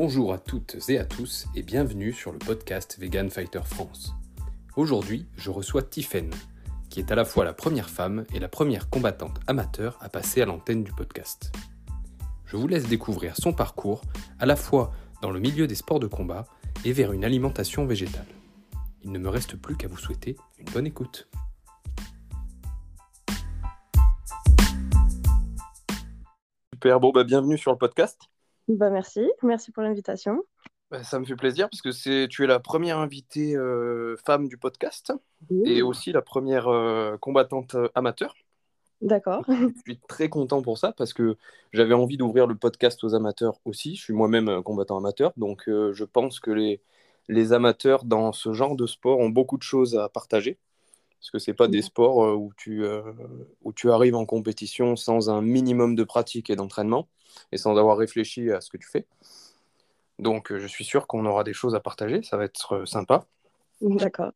Bonjour à toutes et à tous et bienvenue sur le podcast Vegan Fighter France. Aujourd'hui, je reçois Tiffaine, qui est à la fois la première femme et la première combattante amateur à passer à l'antenne du podcast. Je vous laisse découvrir son parcours à la fois dans le milieu des sports de combat et vers une alimentation végétale. Il ne me reste plus qu'à vous souhaiter une bonne écoute. Super, bon, bah, bienvenue sur le podcast. Bah, merci, merci pour l'invitation. Bah, ça me fait plaisir parce que c'est tu es la première invitée euh, femme du podcast et aussi la première euh, combattante euh, amateur. D'accord. Je suis très content pour ça parce que j'avais envie d'ouvrir le podcast aux amateurs aussi. Je suis moi-même combattant amateur, donc je pense que les, les amateurs dans ce genre de sport ont beaucoup de choses à partager parce que c'est pas des sports euh, où tu, euh, où tu arrives en compétition sans un minimum de pratique et d'entraînement et sans avoir réfléchi à ce que tu fais. Donc euh, je suis sûr qu'on aura des choses à partager, ça va être sympa. D'accord.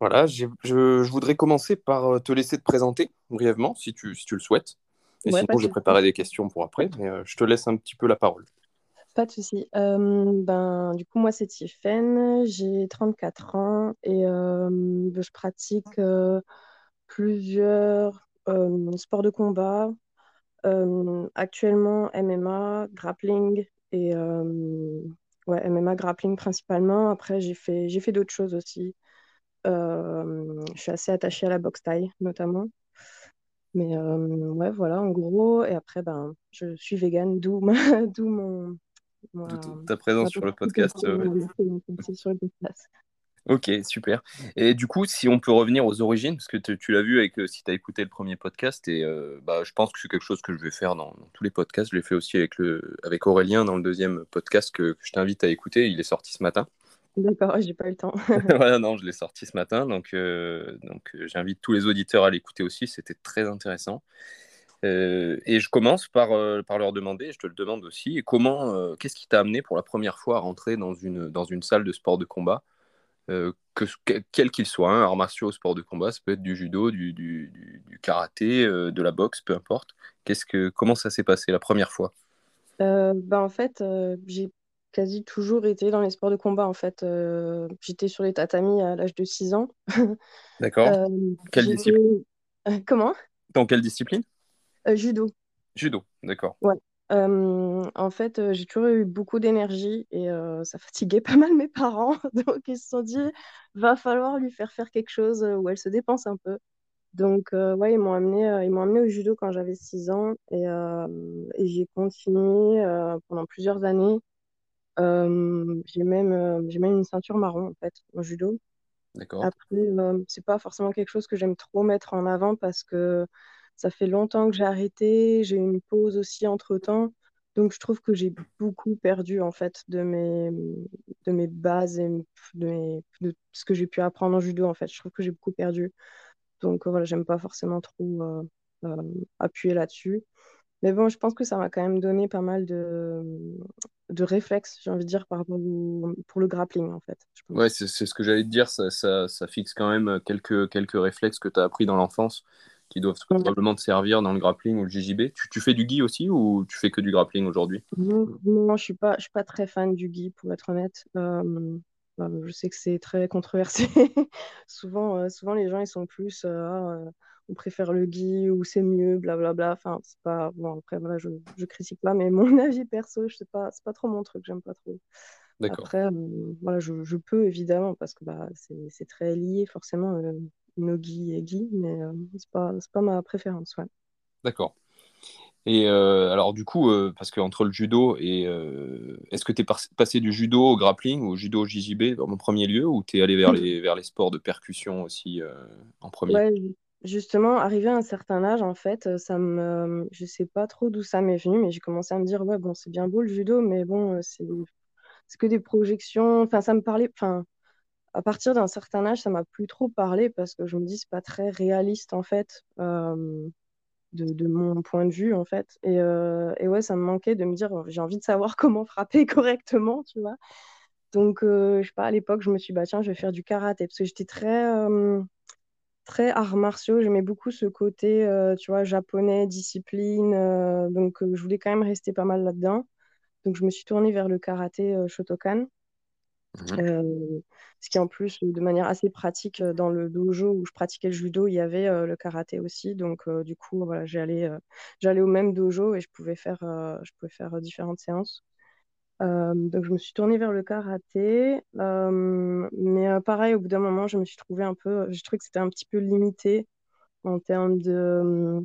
Voilà, je, je, voudrais commencer par te laisser te présenter brièvement, si tu, si tu le souhaites. Et sinon, j'ai préparé des questions pour après, mais je te laisse un petit peu la parole. Pas de souci. ben, du coup, moi, c'est Tiffaine, j'ai 34 ans et je pratique plusieurs sports de combat. actuellement, MMA, grappling et ouais, MMA, grappling principalement. Après, j'ai fait, j'ai fait d'autres choses aussi. je suis assez attachée à la boxe taille, notamment. Mais ouais, voilà, en gros. Et après, ben, je suis végane, d'où mon, ta présence sur le podcast. Ok, super. Et du coup, si on peut revenir aux origines, parce que tu l'as vu avec, euh, si tu as écouté le premier podcast, et euh, bah, je pense que c'est quelque chose que je vais faire dans, tous les podcasts. Je l'ai fait aussi avec, le, avec Aurélien dans le deuxième podcast que, je t'invite à écouter. Il est sorti ce matin. D'accord, j'ai pas eu le temps. voilà, non, je l'ai sorti ce matin, donc, euh, donc j'invite tous les auditeurs à l'écouter aussi. C'était très intéressant. Euh, et je commence par, euh, par leur demander, je te le demande aussi, comment, euh, qu'est-ce qui t'a amené pour la première fois à rentrer dans une, dans une salle de sport de combat, que, quel qu'il soit, hein, arts martiaux, sport de combat, ça peut être du judo, du, du, du, karaté, de la boxe, peu importe. Qu'est-ce que, comment ça s'est passé la première fois? Bah En fait, j'ai quasi toujours été dans les sports de combat. En fait, j'étais sur les tatamis à l'âge de 6 ans. D'accord. quelle discipline? Comment? Dans quelle discipline? Judo. Judo, d'accord. Ouais. Euh, en fait, euh, j'ai toujours eu beaucoup d'énergie et ça fatiguait pas mal mes parents. Donc, ils se sont dit, va falloir lui faire faire quelque chose où elle se dépense un peu. Donc, ouais, ils m'ont amené, ils m'ont amené au judo quand j'avais 6 ans et, et j'ai continué pendant plusieurs années. j'ai même, j'ai même une ceinture marron en fait au judo. D'accord. Après, c'est pas forcément quelque chose que j'aime trop mettre en avant parce que ça fait longtemps que j'ai arrêté, j'ai eu une pause aussi entre-temps. Donc, je trouve que j'ai beaucoup perdu en fait de mes, de mes bases et de, ce que j'ai pu apprendre en judo. En fait, je trouve que j'ai beaucoup perdu. Donc, voilà, j'aime pas forcément trop euh, euh, appuyer là-dessus. Mais bon, je pense que ça m'a quand même donné pas mal de, de réflexes, j'ai envie de dire, par rapport pour le grappling, en fait. Ouais, c'est ce que j'allais te dire. Ça, ça, fixe quand même quelques, quelques réflexes que tu as appris dans l'enfance qui doivent probablement te servir dans le grappling ou le JJB. Tu, tu, fais du gi aussi ou tu fais que du grappling aujourd'hui? Non, je suis pas, je suis pas très fan du gi pour être honnête. Euh, euh, je sais que c'est très controversé. souvent, euh, souvent les gens ils sont plus, ah, on préfère le gi ou c'est mieux, blablabla. Bla, bla. Enfin, c'est pas bon. Après voilà, je, je critique pas, mais mon avis perso, je sais pas, c'est pas trop mon truc, j'aime pas trop. Après, voilà, je, je, peux évidemment parce que bah, c'est très lié forcément Nogi et Guy, mais euh, c'est pas, pas ma préférence. Ouais. D'accord. Et euh, alors, du coup, euh, parce qu'entre le judo et. Est-ce que tu es passé du judo au grappling ou au judo au JJB en premier lieu ou tu es allé vers les, vers les sports de percussion aussi en premier? Ouais, Justement, arrivé à un certain âge, en fait, ça me, je sais pas trop d'où ça m'est venu, mais j'ai commencé à me dire, ouais, bon, c'est bien beau le judo, mais bon, c'est que des projections. Enfin, ça me parlait. Enfin, à partir d'un certain âge, ça m'a plus trop parlé parce que je me dis c'est pas très réaliste en fait de, mon point de vue en fait. Et, ouais, ça me manquait de me dire j'ai envie de savoir comment frapper correctement, tu vois. Donc je sais pas, à l'époque, je me suis dit bah tiens, je vais faire du karaté parce que j'étais très très arts martiaux. J'aimais beaucoup ce côté, tu vois, japonais, discipline. donc je voulais quand même rester pas mal là-dedans. Donc, je me suis tournée vers le karaté Shotokan. Mhm. ce qui en plus, de manière assez pratique, dans le dojo où je pratiquais le judo, il y avait le karaté aussi. Donc, du coup, voilà, j'allais au même dojo et je pouvais faire, je pouvais faire différentes séances. donc, je me suis tournée vers le karaté. mais pareil, au bout d'un moment, je me suis trouvée un peu, je trouvais que c'était un petit peu limité en termes de.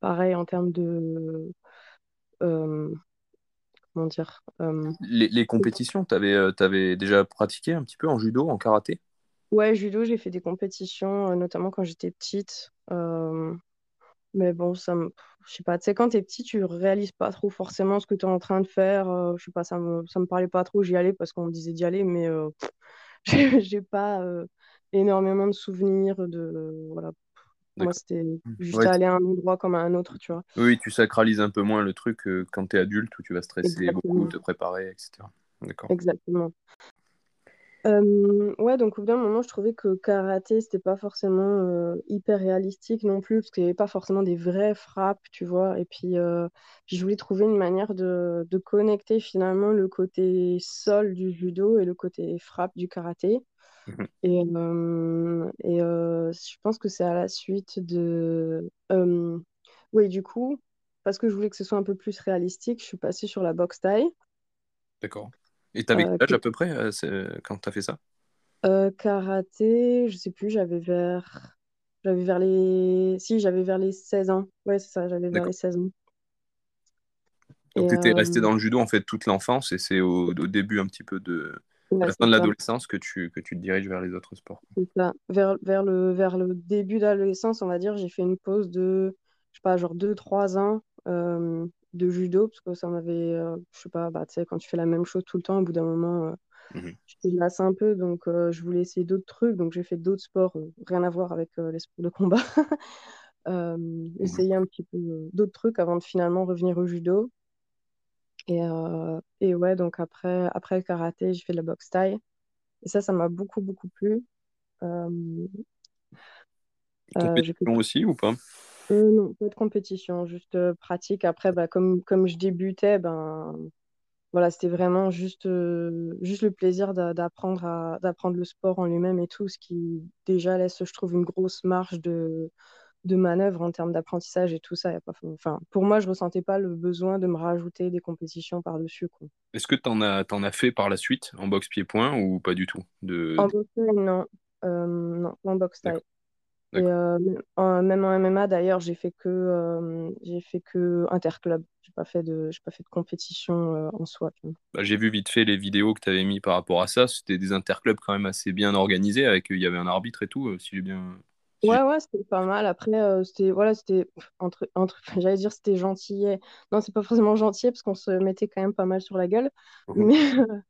pareil, en termes de comment dire euh, les, compétitions, tu avais, euh, déjà pratiqué un petit peu en judo, en karaté? Ouais, judo, j'ai fait des compétitions, euh, notamment quand j'étais petite. mais bon, ça me... je sais pas, tu sais, quand t'es petit, tu réalises pas trop forcément ce que tu es en train de faire. je sais pas, ça me, ça me parlait pas trop, j'y allais parce qu'on me disait d'y aller, mais j'ai pas énormément de souvenirs de. Voilà, moi, c'était juste aller à un endroit comme à un autre, tu vois. Oui, tu sacralises un peu moins le truc quand tu es adulte où tu vas stresser beaucoup, te préparer, etc. D'accord. Exactement. Euh, ouais, donc au bout d'un moment, je trouvais que karaté, c'était pas forcément euh, hyper réalistique non plus, parce qu'il n'y avait pas forcément des vraies frappes, tu vois. Et puis, euh, je voulais trouver une manière de, de, connecter finalement le côté sol du judo et le côté frappe du karaté. Mhm. Et, et je pense que c'est à la suite de... oui, du coup, parce que je voulais que ce soit un peu plus réalistique, je suis passée sur la boxe taille. D'accord. Et t'avais quel âge à peu près quand tu as fait ça? Karaté, je sais plus, j'avais vers... J'avais vers les... Si, j'avais vers les 16 ans. Ouais, c'est ça, j'avais vers les 16 ans. Donc, tu étais resté dans le judo en fait toute l'enfance et c'est au, au, début un petit peu de, à la fin de l'adolescence que tu, que tu te diriges vers les autres sports. Vers, vers, le, vers le début de l'adolescence, on va dire, j'ai fait une pause de, je sais pas, genre 2-3 ans euh, de judo, parce que ça m'avait, euh, je sais pas, bah, tu sais, quand tu fais la même chose tout le temps, au bout d'un moment, euh, mhm. te lasses un peu, donc je voulais essayer d'autres trucs, donc j'ai fait d'autres sports, rien à voir avec les sports de combat. Mhm. Essayer un petit peu d'autres trucs avant de finalement revenir au judo. Et, euh, et ouais, donc après, après le karaté, j'ai fait de la boxe taille. Et ça, ça m'a beaucoup, beaucoup plu. Euh, compétition aussi ou pas? Euh, Non, pas de compétition, juste pratique. Après, bah, comme, comme je débutais, ben, voilà, c'était vraiment juste, juste le plaisir d'apprendre le sport en lui-même et tout, ce qui déjà laisse, je trouve, une grosse marge de, de manœuvre en termes d'apprentissage et tout ça. Y a pas... enfin, pour moi, je ressentais pas le besoin de me rajouter des compétitions par-dessus. Est-ce que tu en as, en as fait par la suite en boxe pied-point ou pas du tout de... En boxe non. Euh, non, en boxe taille. Et euh, même en MMA d'ailleurs, j'ai fait que euh, j'ai fait que interclub. J'ai pas fait de j'ai pas fait de compétition en soi. Bah, j'ai vu vite fait les vidéos que tu avais mis par rapport à ça. C'était des interclubs quand même assez bien organisés avec il y avait un arbitre et tout. si j'ai bien Ouais, ouais, c'était pas mal. Après, euh, c'était, voilà, c'était entre, entre, j'allais dire c'était gentil. Non, c'est pas forcément gentil parce qu'on se mettait quand même pas mal sur la gueule. Mmh mais,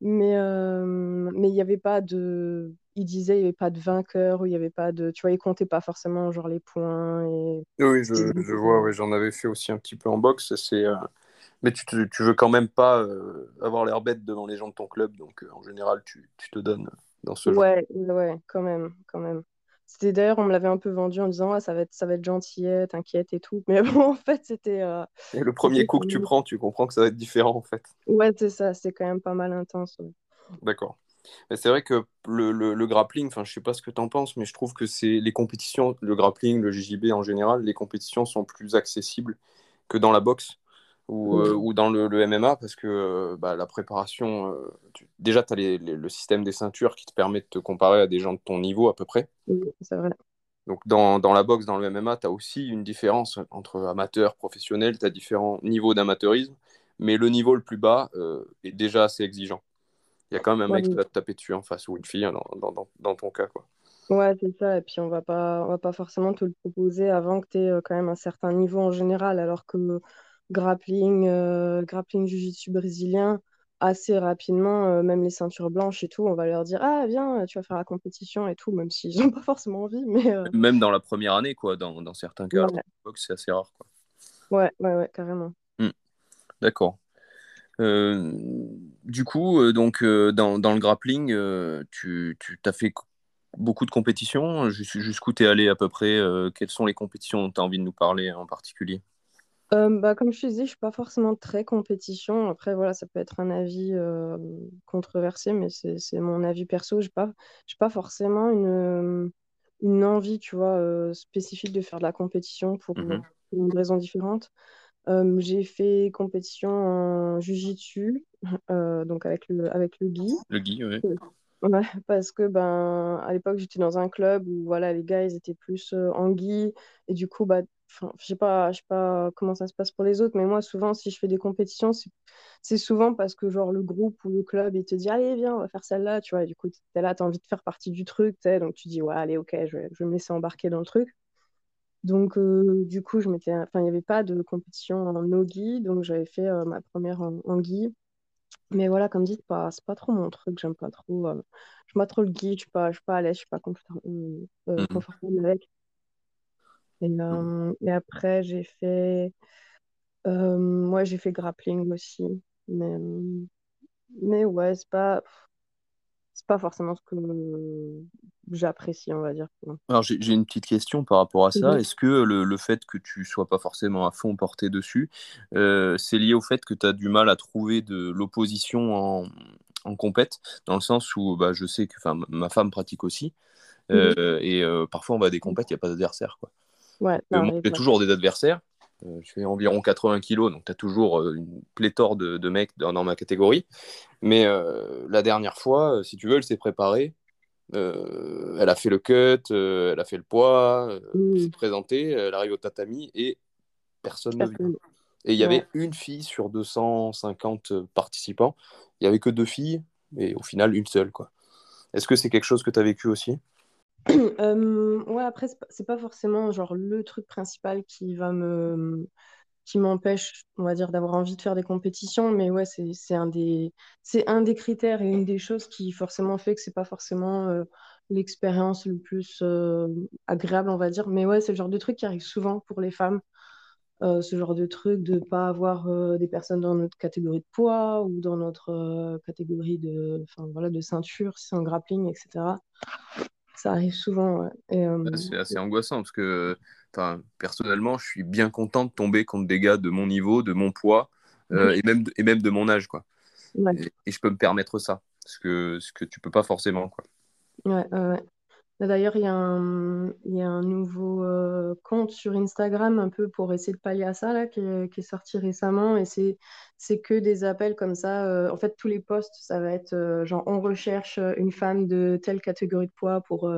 mais, euh, mais il n'y avait pas de, il disait il n'y avait pas de vainqueur, il n'y avait pas de, tu vois, il comptait pas forcément genre les points et. Oui, je, je vois, ouais, j'en avais fait aussi un petit peu en boxe. C'est, euh, mais tu, te, tu veux quand même pas avoir l'air bête devant les gens de ton club, donc en général, tu, tu te donnes dans ce genre. Ouais, ouais, quand même, quand même. C'était d'ailleurs, on me l'avait un peu vendu en disant ah, ça va être, ça va être gentillet, t'inquiète et tout. Mais bon, en fait, c'était. Euh, le premier coup que tu prends, tu comprends que ça va être différent en fait. Ouais, c'est ça, c'est quand même pas mal intense. D'accord. C'est vrai que le, le, grappling, enfin, je sais pas ce que tu en penses, mais je trouve que c'est les compétitions, le grappling, le JJB en général, les compétitions sont plus accessibles que dans la boxe ou, euh, ou dans le, le, MMA parce que euh, bah, la préparation, euh, déjà, tu as le système des ceintures qui te permet de te comparer à des gens de ton niveau à peu près. Oui, c'est vrai. Donc, dans, dans, la boxe, dans le MMA, tu as aussi une différence entre amateur, professionnel, tu as différents niveaux d'amateurisme, mais le niveau le plus bas est déjà assez exigeant. Il y a quand même un mec qui va te taper dessus en face ou une fille dans, dans, dans ton cas. Quoi. Ouais, c'est ça. Et puis, on va pas, on va pas forcément te le proposer avant que tu aies quand même un certain niveau en général, alors que grappling, euh, grappling jiu-jitsu brésilien, assez rapidement, euh, même les ceintures blanches et tout, on va leur dire Ah, viens, tu vas faire la compétition et tout, même s'ils n'ont pas forcément envie. Mais, euh, Même dans la première année, quoi, dans, dans certains cas, c'est assez rare. Quoi. Ouais, ouais, ouais, carrément. Hmm. D'accord. du coup, donc, dans, dans, le grappling, tu, tu as fait beaucoup de compétitions? Jusqu'où tu es allé à peu près Quelles sont les compétitions dont tu as envie de nous parler en particulier? Euh, bah, comme je te disais, je suis pas forcément très compétition. Après, voilà, ça peut être un avis euh, controversé, mais c'est c'est mon avis perso. J'ai pas, j'ai pas forcément une, une envie, tu vois, euh, spécifique de faire de la compétition pour, Mhm. pour une raison différente. Euh, j'ai fait compétition en jiu-jitsu, euh, donc avec le, avec le gi. Le Guy, oui. Ouais, parce que ben à l'époque j'étais dans un club où voilà les gars ils étaient plus euh, en gui et du coup bah enfin je sais pas je sais pas comment ça se passe pour les autres mais moi souvent si je fais des compétitions c'est souvent parce que genre le groupe ou le club il te dit allez viens on va faire celle-là tu vois et du coup t'es là t'as envie de faire partie du truc donc tu dis ouais allez ok je vais, je vais me laisser embarquer dans le truc donc euh, du coup je m'étais enfin il n'y avait pas de compétition en no-gi donc j'avais fait euh, ma première en, en gi mais voilà, comme dit, pas, c'est pas trop mon truc, j'aime pas trop. Euh, j'aime pas trop le guide, je suis pas, je suis pas à l'aise, je suis pas Mhm. confortable avec. Et, euh, et après, j'ai fait, euh, moi, j'ai fait grappling aussi. Mais, euh, mais ouais, c'est pas, c'est pas forcément ce que j'apprécie, on va dire. Alors j'ai une petite question par rapport à ça. Est-ce que le, le fait que tu sois pas forcément à fond porté dessus, euh, c'est lié au fait que tu as du mal à trouver de l'opposition en, en compète, dans le sens où bah, je sais que ma femme pratique aussi, euh, et euh, parfois on va à des compètes, il n'y a pas d'adversaire. quoi. Ouais, Euh, ouais. toujours des adversaires. Euh, je fais environ 80 kilos, donc tu as toujours euh, une pléthore de, de mecs dans, dans ma catégorie. Mais euh, la dernière fois, euh, si tu veux, elle s'est préparée. Euh, elle a fait le cut, euh, elle a fait le poids, euh, elle s'est Mhm. présentée, elle arrive au tatami et personne ne vient. Et il y Ouais. avait une fille sur 250 participants. Il n'y avait que deux filles et au final une seule. quoi. Est-ce que c'est quelque chose que tu as vécu aussi? Euh, ouais, après, c'est pas, forcément genre le truc principal qui va me, qui m'empêche, on va dire, d'avoir envie de faire des compétitions, mais ouais, c'est, un des, c'est un des critères et une des choses qui forcément fait que c'est pas forcément euh, l'expérience le plus euh, agréable, on va dire. Mais ouais, c'est le genre de truc qui arrive souvent pour les femmes. Euh, ce genre de truc de pas avoir des personnes dans notre catégorie de poids ou dans notre catégorie de, voilà, de ceinture, si c'est en grappling, etc. Ça arrive souvent, euh, C'est assez angoissant parce que personnellement, je suis bien content de tomber contre des gars de mon niveau, de mon poids euh, et, même de, et même de mon âge. quoi. ouais, Et, et je peux me permettre ça, ce que, ce que tu peux pas forcément. quoi. ouais, ouais, ouais. D'ailleurs, il y a un, il y a un nouveau euh, compte sur Instagram un peu pour essayer de pallier à ça là, qui est, qui est sorti récemment et c'est que des appels comme ça. euh, en fait, tous les posts, ça va être euh, genre on recherche une femme de telle catégorie de poids pour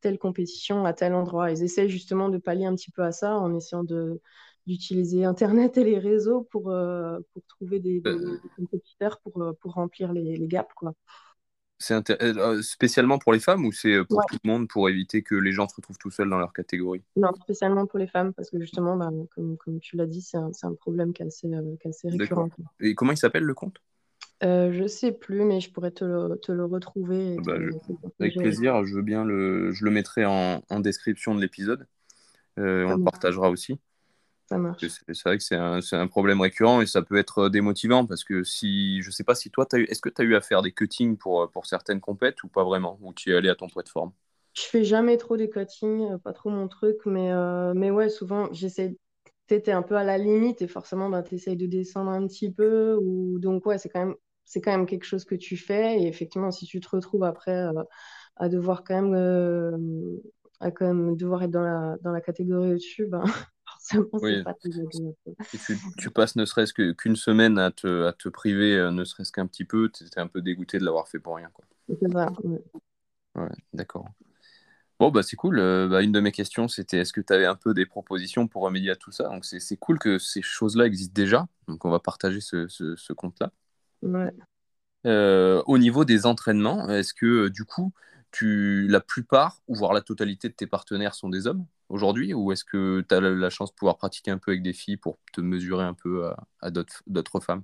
telle compétition à tel endroit. Ils essaient justement de pallier un petit peu à ça en essayant d'utiliser Internet et les réseaux pour, pour trouver des, des- des compétiteurs pour, pour remplir les, les gaps, quoi. C'est intér- euh, spécialement pour les femmes ou c'est pour Ouais. tout le monde pour éviter que les gens se retrouvent tout seuls dans leur catégorie? Non, spécialement pour les femmes, parce que justement, bah, comme, comme tu l'as dit, c'est un, problème qui est assez, euh, récurrent. D'accord. Et comment il s'appelle le compte Euh, je sais plus, mais je pourrais te le, te le retrouver te Bah, je- te Avec plaisir, je veux bien le, je le mettrai en, en description de l'épisode. Euh, on le partagera aussi. Ça marche. C'est vrai que c'est un, un problème récurrent et ça peut être démotivant parce que si, je sais pas si toi, est-ce que tu as eu à faire des cuttings pour, pour certaines compètes ou pas vraiment? Ou tu es allé à ton poids de forme Je fais jamais trop des cuttings, euh, pas trop mon truc, mais, euh, mais ouais, souvent, j'essaie. T'es un peu à la limite et forcément, bah, tu essayes de descendre un petit peu. Ou... Donc, ouais, c'est quand même, c'est quand même quelque chose que tu fais. Et effectivement, si tu te retrouves après euh, à devoir quand même, euh, à quand même devoir être dans la, dans la catégorie au-dessus, ben, c'est Oui. pas tu, tu passes ne serait-ce qu'une semaine à te, à te priver, euh, ne serait-ce qu'un petit peu, tu étais un peu dégoûté de l'avoir fait pour rien. Quoi. C'est ça, ouais. Ouais, d'accord. Bon, bah c'est cool. Euh, bah, une de mes questions, c'était est-ce que tu avais un peu des propositions pour remédier à tout ça? Donc c'est c'est cool que ces choses-là existent déjà. Donc on va partager ce, ce, ce compte-là. Ouais. Euh, au niveau des entraînements, est-ce que du coup, tu, la plupart, ou voire la totalité de tes partenaires sont des hommes aujourd'hui Ou est-ce que tu as la, chance de pouvoir pratiquer un peu avec des filles pour te mesurer un peu à, d'autres femmes?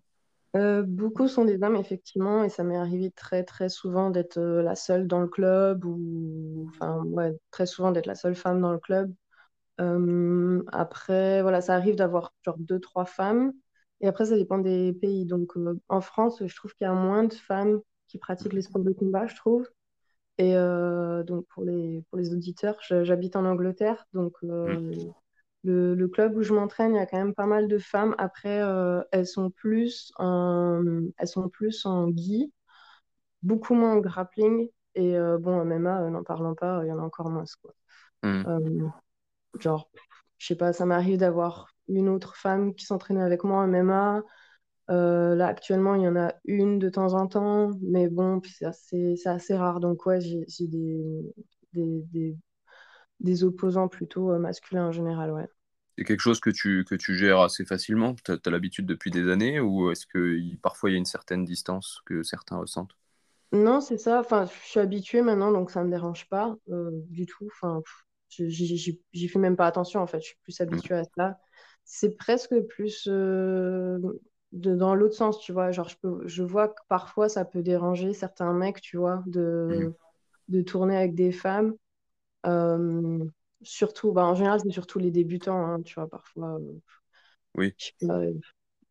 Euh, beaucoup sont des hommes, effectivement, et ça m'est arrivé très très souvent d'être euh, la seule dans le club, ou enfin, très souvent d'être la seule femme dans le club. Euh, après, voilà, ça arrive d'avoir genre deux, trois femmes, et après, ça dépend des pays. Donc, en France, je trouve qu'il y a moins de femmes qui pratiquent les sports de combat, je trouve. Et euh, donc, pour les, pour les auditeurs, j'habite en Angleterre, donc Mm. euh, le, club où je m'entraîne, il y a quand même pas mal de femmes. Après, elles sont plus en, elles sont plus en gi, beaucoup moins en grappling. Et bon, MMA, n'en parlons pas, il y en a encore moins. Quoi. Hmm. genre, je sais pas, ça m'arrive d'avoir une autre femme qui s'entraînait avec moi en MMA. Euh, là, actuellement, il y en a une de temps en temps, mais bon, c'est assez, assez, rare. Donc, ouais, j'ai des, des, des, opposants plutôt euh, masculins en général, ouais. C'est quelque chose que tu, que tu gères assez facilement? Tu as, l'habitude depuis des années ou est-ce que parfois il y a une certaine distance que certains ressentent? Non, c'est ça. Enfin, je suis habituée maintenant, donc ça ne me dérange pas euh, du tout. Enfin, j'y fais même pas attention en fait. Je suis plus habituée à cela. C'est presque plus dans l'autre sens, tu vois. Genre, je, peux, je vois que parfois ça peut déranger certains mecs, tu vois, de, mm. de tourner avec des femmes. Euh, surtout, bah, en général, c'est surtout les débutants, hein, tu vois, parfois. Euh, oui.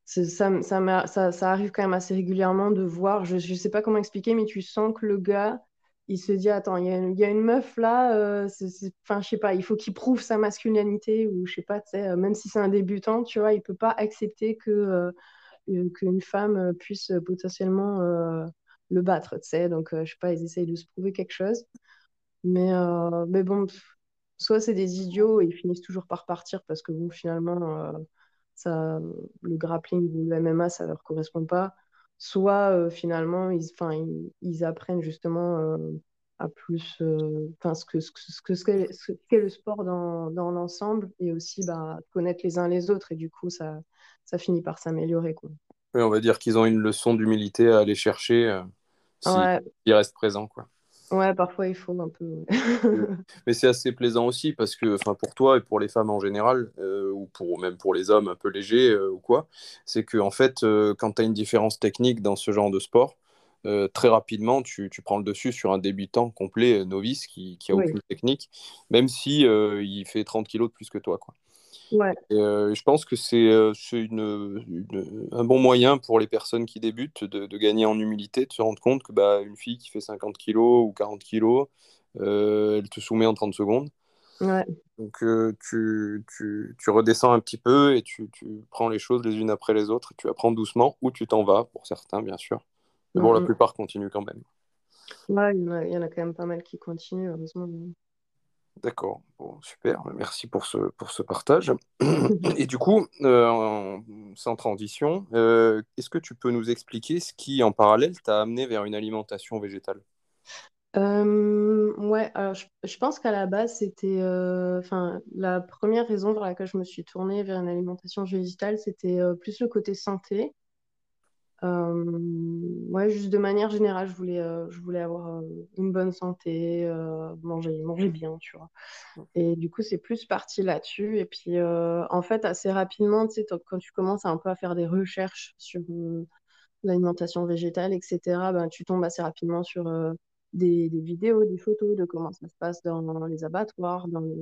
ça, ça, ça, ça, arrive quand même assez régulièrement de voir, je ne sais pas comment expliquer, mais tu sens que le gars, il se dit, attends, il y, y, a une meuf là, euh, enfin, je sais pas, il faut qu'il prouve sa masculinité, ou je sais pas, même si c'est un débutant, tu vois, il peut pas accepter que euh, qu'une femme euh, puisse potentiellement euh, le battre, tu. Donc, je sais pas, ils essayent de se prouver quelque chose. Mais, mais bon, soit c'est des idiots et ils finissent toujours par partir parce que bon, finalement, ça, le grappling ou le MMA, ça leur correspond pas. Soit finalement, ils, ils, ils, apprennent justement à plus enfin ce que ce que ce qu'est ce le sport dans, dans l'ensemble et aussi bah, connaître les uns les autres et du coup ça ça finit par s'améliorer. Quoi. Oui, on va dire qu'ils ont une leçon d'humilité à aller chercher euh, s'ils restent présents. Quoi. Ouais, parfois il faut un peu. Mais c'est assez plaisant aussi parce que, pour toi et pour les femmes en général, euh, ou pour, même pour les hommes un peu légers euh, ou quoi, c'est que en fait, quand tu as une différence technique dans ce genre de sport, très rapidement, tu, tu, prends le dessus sur un débutant complet, novice, qui, qui a aucune technique, même si il fait 30 kilos de plus que toi. Quoi. Ouais. Euh, je pense que c'est euh, un bon moyen pour les personnes qui débutent de, gagner en humilité, de se rendre compte que bah, une fille qui fait 50 kg ou 40 kg, euh, elle te soumet en 30 secondes. Ouais. Donc tu, tu, tu, redescends un petit peu et tu, tu, prends les choses les unes après les autres. Tu apprends doucement ou tu t'en vas, pour certains bien sûr. Mais bon, la plupart continuent quand même. Ouais, il y, en a, il y en a quand même pas mal qui continuent, heureusement. D'accord, bon, super, merci pour ce, pour ce partage. Et du coup, euh, sans transition, euh, est-ce que tu peux nous expliquer ce qui, en parallèle, t'a amené vers une alimentation végétale? Euh, Ouais, alors je, pense qu'à la base, c'était. Enfin, la première raison vers laquelle je me suis tournée vers une alimentation végétale, c'était plus le côté santé. Euh, ouais, juste de manière générale, je voulais, euh, je voulais avoir euh, une bonne santé, manger, manger bien, tu vois. Et du coup, c'est plus parti là-dessus. Et puis, en fait, assez rapidement, tu sais, quand tu commences un peu à faire des recherches sur l'alimentation végétale, etc., ben, tu tombes assez rapidement sur des, vidéos, des photos de comment ça se passe dans, les abattoirs, dans les,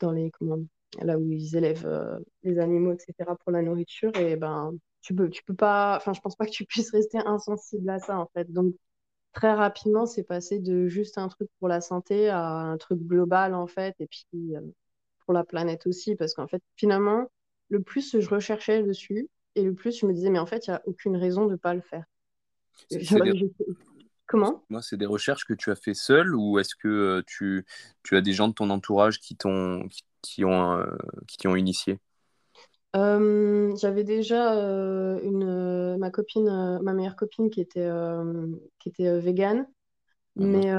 dans les comment, là où ils élèvent les animaux, etc., pour la nourriture. Et ben, tu peux, tu peux pas, enfin, je pense pas que tu puisses rester insensible à ça, en fait. Donc, très rapidement, c'est passé de juste un truc pour la santé à un truc global, en fait, et puis euh, pour la planète aussi, parce qu'en fait, finalement, le plus je recherchais dessus, et le plus je me disais, mais en fait, il n'y a aucune raison de ne pas le faire. Comment? Moi, c'est des recherches que tu as fait seul, ou est-ce que euh, tu, tu, as des gens de ton entourage qui t'ont qui, ont, euh, qui ont initié? Euh, j'avais déjà euh, une, ma copine, euh, ma meilleure copine qui était, qui était végane. Mhm. Mais,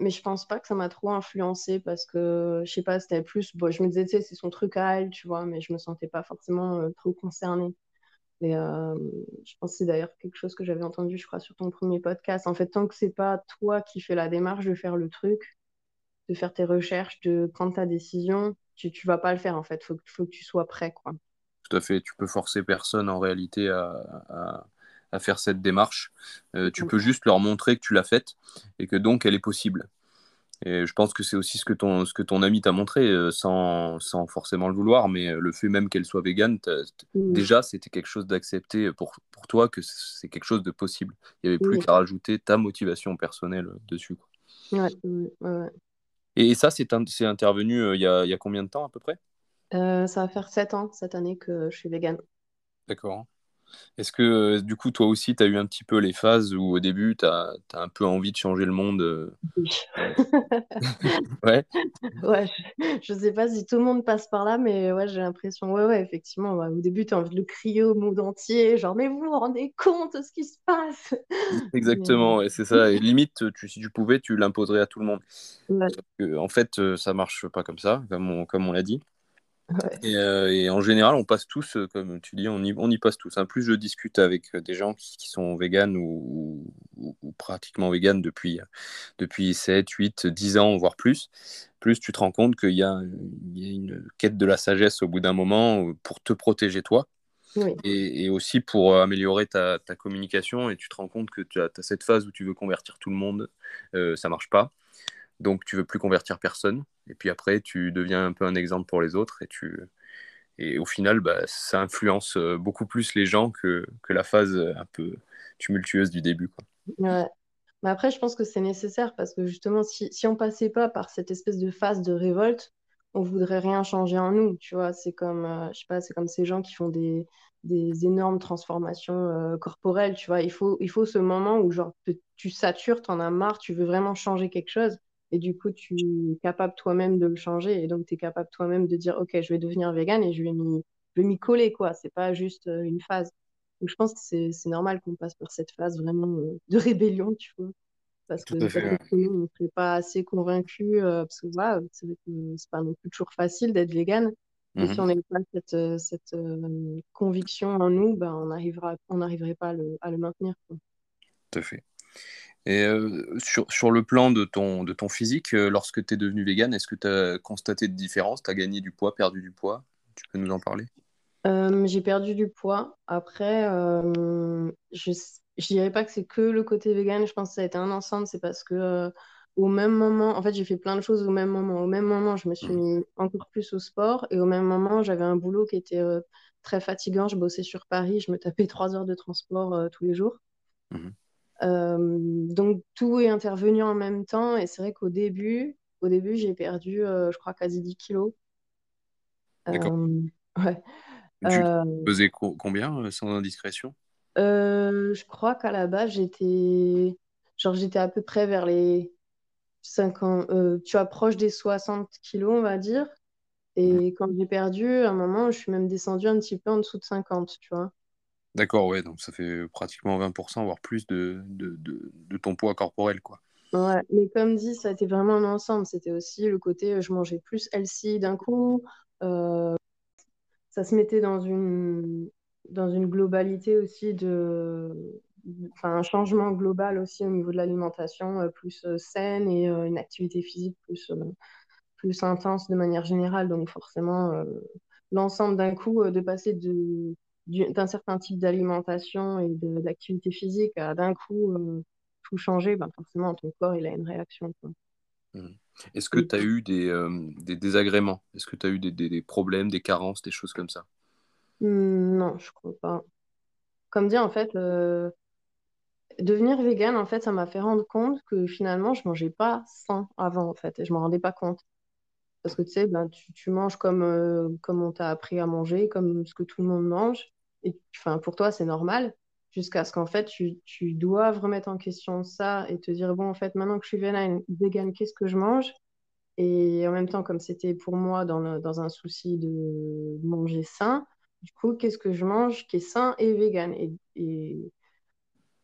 mais je pense pas que ça m'a trop influencé parce que, je sais pas, c'était plus, bon, je me disais, tu sais, c'est son truc à elle, tu vois, mais je me sentais pas forcément trop concernée. Et je pense que c'est d'ailleurs quelque chose que j'avais entendu, je crois, sur ton premier podcast. En fait, tant que c'est pas toi qui fais la démarche de faire le truc, de faire tes recherches, de prendre ta décision, tu, tu vas pas le faire, en fait. Faut, faut que tu sois prêt, quoi tout à fait. Tu peux forcer personne en réalité à, faire cette démarche. Euh, tu peux juste leur montrer que tu l'as faite et que donc elle est possible. Et je pense que c'est aussi ce que ton, ce que ton ami t'a montré, euh, sans, sans, forcément le vouloir, mais euh, le fait même qu'elle soit végane, déjà, c'était quelque chose d'accepté pour, pour toi, que c'est quelque chose de possible. Il n'y avait plus qu'à rajouter ta motivation personnelle dessus. Quoi. Ouais, ouais, Et ça, c'est intervenu il y a, y, a, combien de temps à peu près? Ça va faire 7 ans cette année que je suis végane. D'accord. Est-ce que euh, du coup, toi aussi, tu as eu un petit peu les phases où au début, tu as, un peu envie de changer le monde euh, Ouais. ouais, je, ne sais pas si tout le monde passe par là, mais ouais, j'ai l'impression, ouais, ouais, effectivement, au début, tu as envie de le crier au monde entier, genre, mais vous vous rendez compte de ce qui se passe? Exactement, c'est ça. Et limite, tu, si tu pouvais, tu l'imposerais à tout le monde. en fait, euh, ça marche pas comme ça, comme comme on l'a dit. Euh, et, en général, on passe tous, euh, comme tu dis, on y, on y passe tous. Hein. Plus je discute avec euh, des gens qui, sont véganes ou, pratiquement véganes depuis, depuis 7, 8, 10 ans, voire plus, plus tu te rends compte qu'il y, a une quête de la sagesse au bout d'un moment pour te protéger toi. Et, aussi pour améliorer ta, communication. Et tu te rends compte que tu as, cette phase où tu veux convertir tout le monde, euh, ça marche pas donc tu veux plus convertir personne. Et puis après, tu deviens un peu un exemple pour les autres et tu et au final, bah, ça influence euh, beaucoup plus les gens que, que, la phase un peu tumultueuse du début. Quoi. Ouais. Mais après, je pense que c'est nécessaire parce que justement, si, si on passait pas par cette espèce de phase de révolte, on voudrait rien changer en nous. Tu vois, c'est comme, euh, je sais pas, c'est comme ces gens qui font des, des énormes transformations euh, corporelles. Tu vois, il faut, il faut ce moment où genre tu satures, tu en as marre, tu veux vraiment changer quelque chose. Et du coup, tu es capable toi-même de le changer. Et donc, tu es capable toi-même de dire, OK, je vais devenir vegan et je vais m'y coller, quoi. C'est pas juste euh, une phase. Donc, je pense que c'est normal qu'on passe par cette phase vraiment euh, de rébellion, tu vois. Parce que nous, on serait pas assez convaincus. Euh, parce que voilà, c'est vrai que c'est pas non plus toujours facile d'être vegan. Et si mhm. on n'a pas cette, cette conviction en nous, ben, on n'arriverait on pas à le, à le maintenir. Quoi. Tout à fait. Et euh, sur, sur, le plan de ton, de ton physique, euh, lorsque tu es devenu vegan, est-ce que tu as constaté de différence? Tu as gagné du poids, perdu du poids? Tu peux nous en parler? Euh, J'ai perdu du poids. Après, je ne dirais pas que c'est que le côté vegan. Je pense que ça a été un ensemble. C'est parce que au même moment, en fait, j'ai fait plein de choses au même moment. Au même moment, je me suis mmh. mis encore plus au sport. Et au même moment, j'avais un boulot qui était très fatigant. Je bossais sur Paris. Je me tapais trois heures de transport tous les jours. Euh, donc tout est intervenu en même temps et c'est vrai qu'au début, au début j'ai perdu, euh, je crois, quasi 10 kilos. D'accord. Euh, ouais. Tu pesais combien sans indiscrétion? Je crois qu'à la base j'étais, genre j'étais à peu près vers les 50, tu approches des 60 kilos on va dire. Et quand j'ai perdu, à un moment, je suis même descendue un petit peu en dessous de 50, tu vois. D'accord, ouais, donc ça fait pratiquement 20%, voire plus de, de, de, ton poids corporel, quoi. Ouais, mais comme dit, ça a été vraiment un ensemble. C'était aussi le côté, je mangeais plus healthy d'un coup. Euh, ça se mettait dans une, dans une globalité aussi de, un changement global aussi au niveau de l'alimentation, euh, plus euh, saine et une activité physique plus, plus intense de manière générale. Donc forcément, l'ensemble d'un coup, de passer de d'un certain type d'alimentation et d'activité physique à d'un coup euh, tout changer, ben forcément, ton corps, il a une réaction. Mmh. Est-ce que tu as eu des, euh, des désagréments? Est-ce que tu as eu des, des, problèmes, des carences, des choses comme ça? Mmh, Non, je crois pas. Comme dit, en fait, euh, devenir vegan, en fait, ça m'a fait rendre compte que finalement, je mangeais pas sain avant, en fait, et je m'en rendais pas compte. Parce que tu sais, ben, tu, tu manges comme, comme on t'a appris à manger, comme ce que tout le monde mange et enfin, pour toi, c'est normal, jusqu'à ce qu'en fait, tu, tu doives remettre en question ça et te dire, bon, en fait, maintenant que je suis vegan, qu'est-ce que je mange? Et en même temps, comme c'était pour moi dans, dans un souci de manger sain, du coup, qu'est-ce que je mange qui est sain et vegan? Et, et,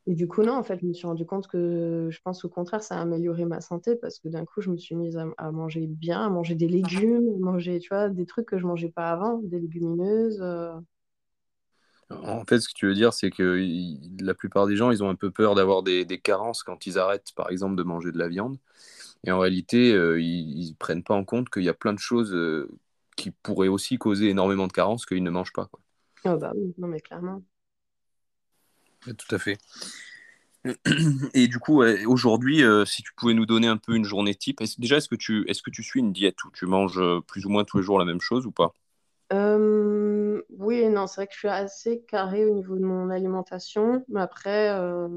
et, du coup, non, en fait, je me suis rendu compte que je pense au contraire, ça a amélioré ma santé parce que d'un coup, je me suis mise à, manger bien, à manger des légumes, à manger, tu vois, des trucs que je mangeais pas avant, des légumineuses. Euh, en fait, ce que tu veux dire, c'est que la plupart des gens, ils ont un peu peur d'avoir des, carences quand ils arrêtent, par exemple, de manger de la viande. Et en réalité, euh, ils ne prennent pas en compte qu'il y a plein de choses euh, qui pourraient aussi causer énormément de carences qu'ils ne mangent pas. Quoi. Oh bah oui, non mais clairement. tout à fait. Et du coup, aujourd'hui, euh, si tu pouvais nous donner un peu une journée type, déjà, est-ce que, tu, est -ce que tu suis une diète où tu manges plus ou moins tous les jours la même chose ou pas? Euh, oui et non, c'est vrai que je suis assez carré au niveau de mon alimentation, mais après, euh,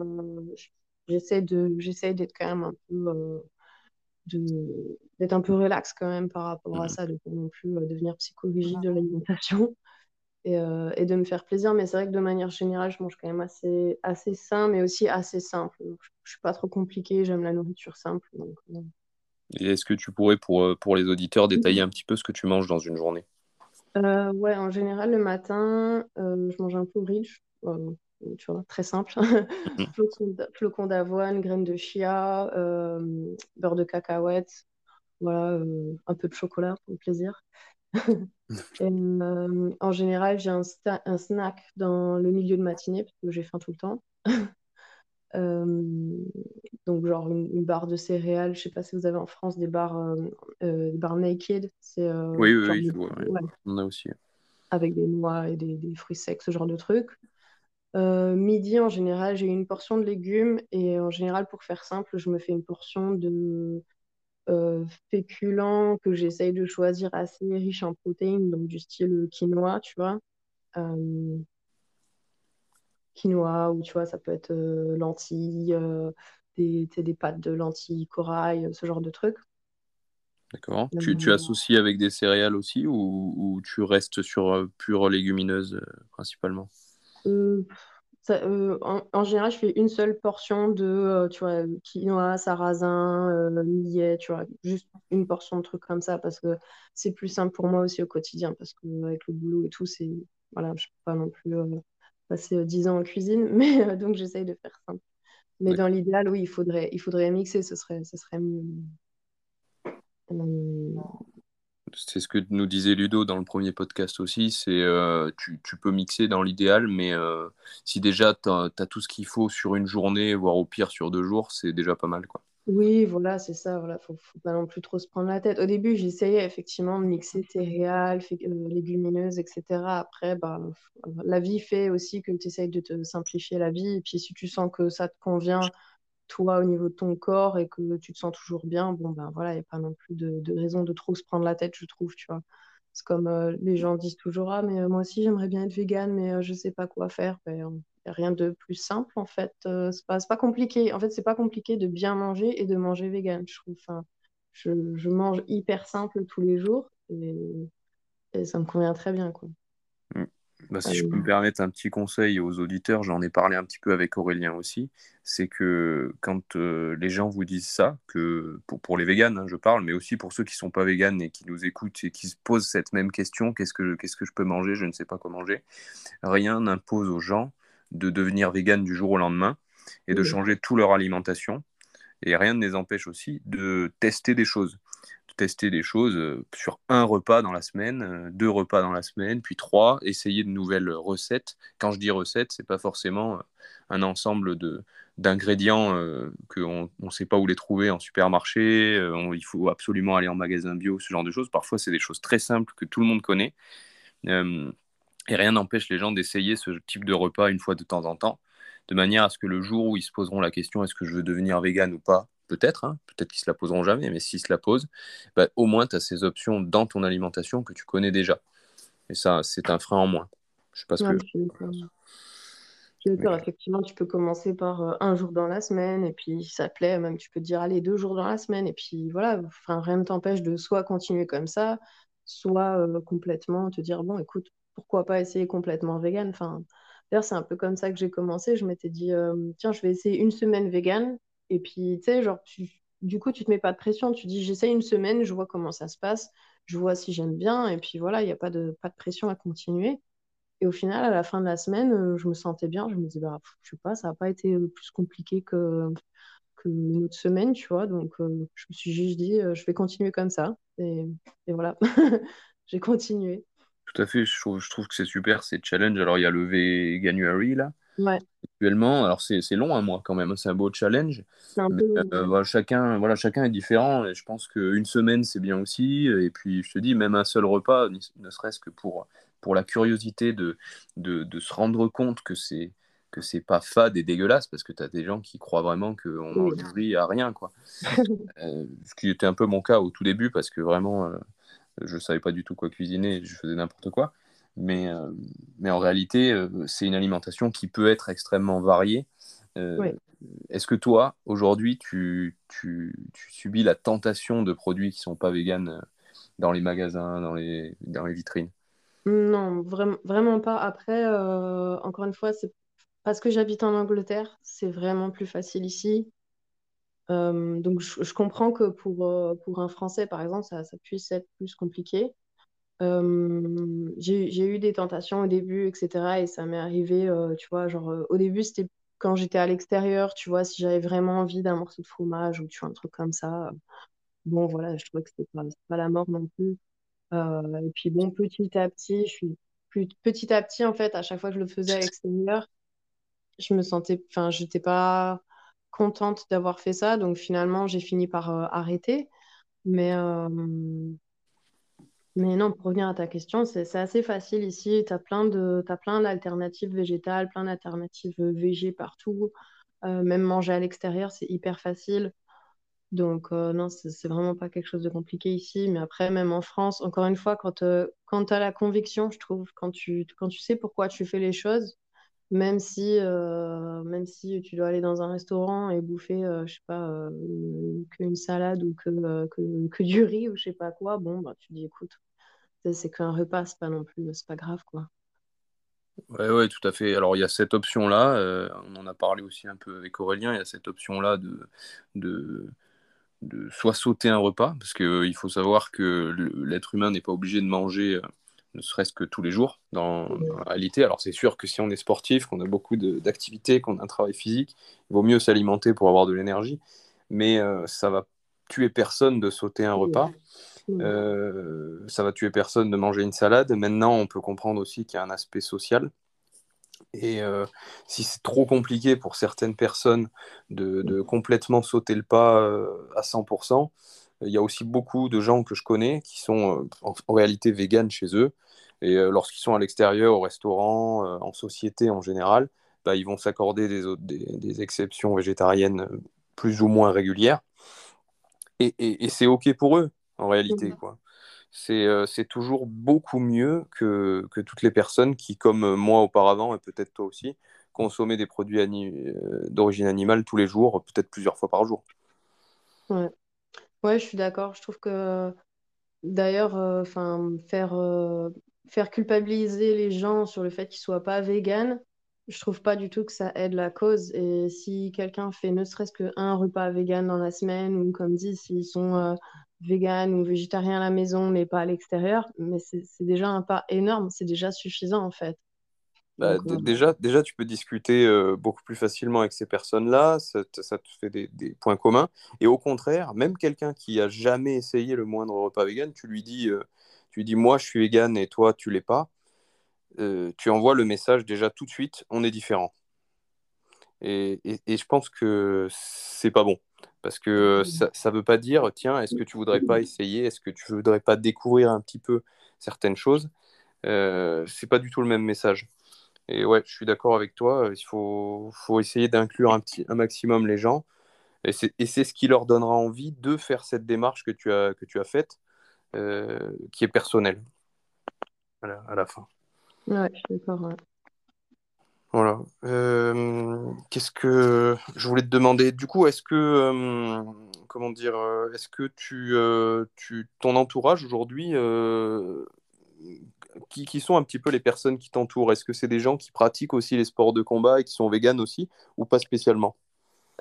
j'essaie de, j'essaie d'être quand même un peu, euh, d'être un peu relax quand même par rapport à mmh. ça, de pas non plus devenir psychologie de l'alimentation. Et, et, de me faire plaisir. Mais c'est vrai que de manière générale, je mange quand même assez, assez sain, mais aussi assez simple. Je, ne suis pas trop compliquée, j'aime la nourriture simple. Donc, et est-ce que tu pourrais, pour, euh, pour les auditeurs, détailler un petit peu ce que tu manges dans une journée? Euh, Ouais, en général, le matin, euh, je mange un porridge, euh, tu vois, très simple. Flocons d'avoine, graines de chia, beurre de cacahuète, voilà, un peu de chocolat pour le plaisir. en général, j'ai un, un, snack dans le milieu de matinée parce que j'ai faim tout le temps. Euh, donc, genre une, barre de céréales. Je sais pas si vous avez en France des barres, euh, euh, des barres naked. C'est, oui, oui, oui, on a aussi. Avec des noix et des, des fruits secs, ce genre de trucs. midi, en général, j'ai une portion de légumes et en général, pour faire simple, je me fais une portion de féculents que j'essaye de choisir assez riche en protéines, donc du style quinoa, tu vois quinoa ou tu vois, ça peut être euh, lentilles, euh, des, des pâtes de lentilles, corail, ce genre de trucs. D'accord. Tu, tu, associes avec des céréales aussi ou, ou tu restes sur euh, pure légumineuse principalement? En, général, je fais une seule portion de tu vois, quinoa, sarrasin, millet, tu vois, juste une portion de trucs comme ça parce que c'est plus simple pour moi aussi au quotidien parce qu'avec le boulot et tout, c'est voilà, je peux pas non plus passé 10 ans en cuisine, mais euh, donc j'essaye de faire simple. Mais dans l'idéal, oui, il faudrait, il faudrait mixer, ce serait, ce serait mieux. Euh, c'est ce que nous disait Ludo dans le premier podcast aussi, c'est euh, tu, tu, peux mixer dans l'idéal, mais si déjà tu as, as, tout ce qu'il faut sur une journée, voire au pire sur deux jours, c'est déjà pas mal. Quoi. Oui, voilà, c'est ça. Voilà, faut, faut pas non plus trop se prendre la tête. Au début, j'essayais effectivement de mixer céréales, euh, légumineuses, etc. Après, bah, la vie fait aussi que tu essayes de te simplifier la vie. Et puis, si tu sens que ça te convient, toi, au niveau de ton corps, et que tu te sens toujours bien, bon, ben voilà, il n'y a pas non plus de, raison de trop se prendre la tête, je trouve, tu vois. C'est comme euh, les gens disent toujours, ah, mais euh, moi aussi, j'aimerais bien être végane, mais je sais pas quoi faire. Ben, rien de plus simple en fait. Euh, c'est pas, pas, compliqué. En fait, c'est pas compliqué de bien manger et de manger vegan, je trouve. Enfin, je, je, mange hyper simple tous les jours et, ça me convient très bien. Quoi. Mm. Bah, si je peux me permettre un petit conseil aux auditeurs, j'en ai parlé un petit peu avec Aurélien aussi, c'est que quand euh, les gens vous disent ça, que pour, pour les véganes, hein, je parle, mais aussi pour ceux qui ne sont pas véganes et qui nous écoutent et qui se posent cette même question, qu'est-ce que, qu'est-ce que je peux manger, je ne sais pas quoi manger, rien n'impose aux gens de devenir vegan du jour au lendemain et de changer toute leur alimentation. Et rien ne les empêche aussi de tester des choses. De tester des choses euh, sur un repas dans la semaine, euh, deux repas dans la semaine, puis trois, essayer de nouvelles recettes. Quand je dis recettes, c'est pas forcément euh, un ensemble de, d'ingrédients qu'on ne sait pas où les trouver en supermarché, il faut absolument aller en magasin bio, ce genre de choses. Parfois, c'est des choses très simples que tout le monde connaît. Et rien n'empêche les gens d'essayer ce type de repas une fois de temps en temps, de manière à ce que le jour où ils se poseront la question est-ce que je veux devenir vegan ou pas, peut-être, hein, peut-être qu'ils se la poseront jamais, mais s'ils se la posent, bah, au moins tu as ces options dans ton alimentation que tu connais déjà. Et ça, c'est un frein en moins. Je sais pas ce que. Je peur, effectivement, tu peux commencer par euh, un jour dans la semaine, et puis ça plaît, même tu peux te dire, allez, deux jours dans la semaine, et puis voilà, enfin, rien ne t'empêche de soit continuer comme ça, soit euh, complètement te dire, bon, écoute, pourquoi pas essayer complètement vegan? Enfin, D'ailleurs, c'est un peu comme ça que j'ai commencé. Je m'étais dit, euh, tiens, je vais essayer une semaine vegan. Et puis, tu sais, genre, du coup, tu te mets pas de pression. Tu dis, j'essaie une semaine, je vois comment ça se passe, je vois si j'aime bien. Et puis voilà, il n'y a pas de, pas de pression à continuer. Et au final, à la fin de la semaine, euh, je me sentais bien. Je me disais, bah, je sais pas, ça n'a pas été euh, plus compliqué que, que une autre semaine, tu vois. Donc, je me suis juste dit, je vais continuer comme ça. Et voilà, j'ai continué. Tout à fait, je trouve, je trouve que c'est super ces challenges. Alors, il y a le Veganuary là, ouais. actuellement. Alors, c'est long un mois quand même, hein. c'est un beau challenge. Euh, voilà, chacun, voilà, chacun est différent et je pense qu'une semaine, c'est bien aussi. Et puis, je te dis, même un seul repas, ne serait-ce que pour, pour la curiosité de, de, de se rendre compte que c'est que c'est pas fade et dégueulasse parce que tu as des gens qui croient vraiment qu'on du riz à rien quoi. Euh, ce qui était un peu mon cas au tout début parce que vraiment euh, je ne savais pas du tout quoi cuisiner, je faisais n'importe quoi. Mais, euh, mais en réalité, euh, c'est une alimentation qui peut être extrêmement variée. Euh, est-ce que toi, aujourd'hui, tu, tu, subis la tentation de produits qui ne sont pas véganes dans les magasins, dans les, dans les vitrines? Non, vraiment, vraiment pas. Après, encore une fois, c'est parce que j'habite en Angleterre, c'est vraiment plus facile ici. Donc, je, comprends que pour, pour un Français, par exemple, ça, puisse être plus compliqué. Euh, j'ai eu des tentations au début, etc. Et ça m'est arrivé, euh, tu vois, genre, euh, au début, c'était quand j'étais à l'extérieur, tu vois, si j'avais vraiment envie d'un morceau de fromage ou tu vois, un truc comme ça. bon, voilà, je trouvais que c'était pas, pas la mort non plus. et puis, bon, petit à petit, je suis plus, petit à petit, en fait, à chaque fois que je le faisais à l'extérieur, je me sentais, enfin, j'étais pas contente d'avoir fait ça. Donc, finalement, j'ai fini par arrêter. Mais, mais non, pour revenir à ta question, c'est assez facile ici. Tu as plein d'alternatives végétales, plein d'alternatives végé partout. Euh, même manger à l'extérieur, c'est hyper facile. Donc, euh, non, c'est vraiment pas quelque chose de compliqué ici. Mais après, même en France, encore une fois, quand, euh, quand tu as la conviction, je trouve, quand tu, quand tu sais pourquoi tu fais les choses, même si, même si tu dois aller dans un restaurant et bouffer, je sais pas, qu'une salade ou que, que, que, du riz ou je sais pas quoi, bon, bah, tu dis, écoute, c'est qu'un repas, c'est pas non plus, c'est pas grave, quoi. Ouais, ouais, tout à fait. Alors, il y a cette option-là, on en a parlé aussi un peu avec Aurélien, il y a cette option-là de, de, de soit sauter un repas, parce qu'il faut savoir que l'être humain n'est pas obligé de manger ne serait-ce que tous les jours dans, la réalité. Alors c'est sûr que si on est sportif, qu'on a beaucoup d'activités, qu'on a un travail physique, il vaut mieux s'alimenter pour avoir de l'énergie, mais euh, ça va tuer personne de sauter un repas. Euh, ça va tuer personne de manger une salade. Maintenant, on peut comprendre aussi qu'il y a un aspect social. Et euh, si c'est trop compliqué pour certaines personnes de, de complètement sauter le pas à 100%, il y a aussi beaucoup de gens que je connais qui sont en, réalité véganes chez eux et euh, lorsqu'ils sont à l'extérieur, au restaurant, euh, en société en général, bah, ils vont s'accorder des, des, exceptions végétariennes euh, plus ou moins régulières. Et, et, c'est OK pour eux, en réalité. Mhm. quoi. C'est toujours beaucoup mieux que, que, toutes les personnes qui, comme moi auparavant, et peut-être toi aussi, consommaient des produits d'origine animale tous les jours, peut-être plusieurs fois par jour. Ouais, ouais je suis d'accord. Je trouve que d'ailleurs, enfin faire faire culpabiliser les gens sur le fait qu'ils soient pas véganes, je trouve pas du tout que ça aide la cause. Et si quelqu'un fait ne serait-ce qu'un repas vegan dans la semaine, ou comme dit, s'ils sont euh, véganes ou végétariens à la maison, mais pas à l'extérieur, mais c'est déjà un pas énorme, c'est déjà suffisant en fait. Bah, euh, déjà, déjà, tu peux discuter euh, beaucoup plus facilement avec ces personnes-là, ça, te fait des, des, points communs. Et au contraire, même quelqu'un qui a jamais essayé le moindre repas vegan, tu lui dis, tu dis moi je suis vegan et toi tu l'es pas, euh, tu envoies le message déjà tout de suite, on est différent. Et, et, je pense que c'est pas bon. Parce que ça ne veut pas dire, tiens, est-ce que tu voudrais pas essayer? Est-ce que tu voudrais pas découvrir un petit peu certaines choses? Euh, C'est pas du tout le même message. Et ouais, je suis d'accord avec toi. Il faut, faut essayer d'inclure un, petit, un maximum les gens. Et c'est ce qui leur donnera envie de faire cette démarche que tu as, que tu as faite euh, qui est personnel à la, fin. Ouais, je suis d'accord. Voilà. Euh, qu'est-ce que je voulais te demander? Du coup, est-ce que, euh, comment dire, est-ce que tu, tu, ton entourage aujourd'hui, qui, sont un petit peu les personnes qui t'entourent? Est-ce que c'est des gens qui pratiquent aussi les sports de combat et qui sont véganes aussi, ou pas spécialement?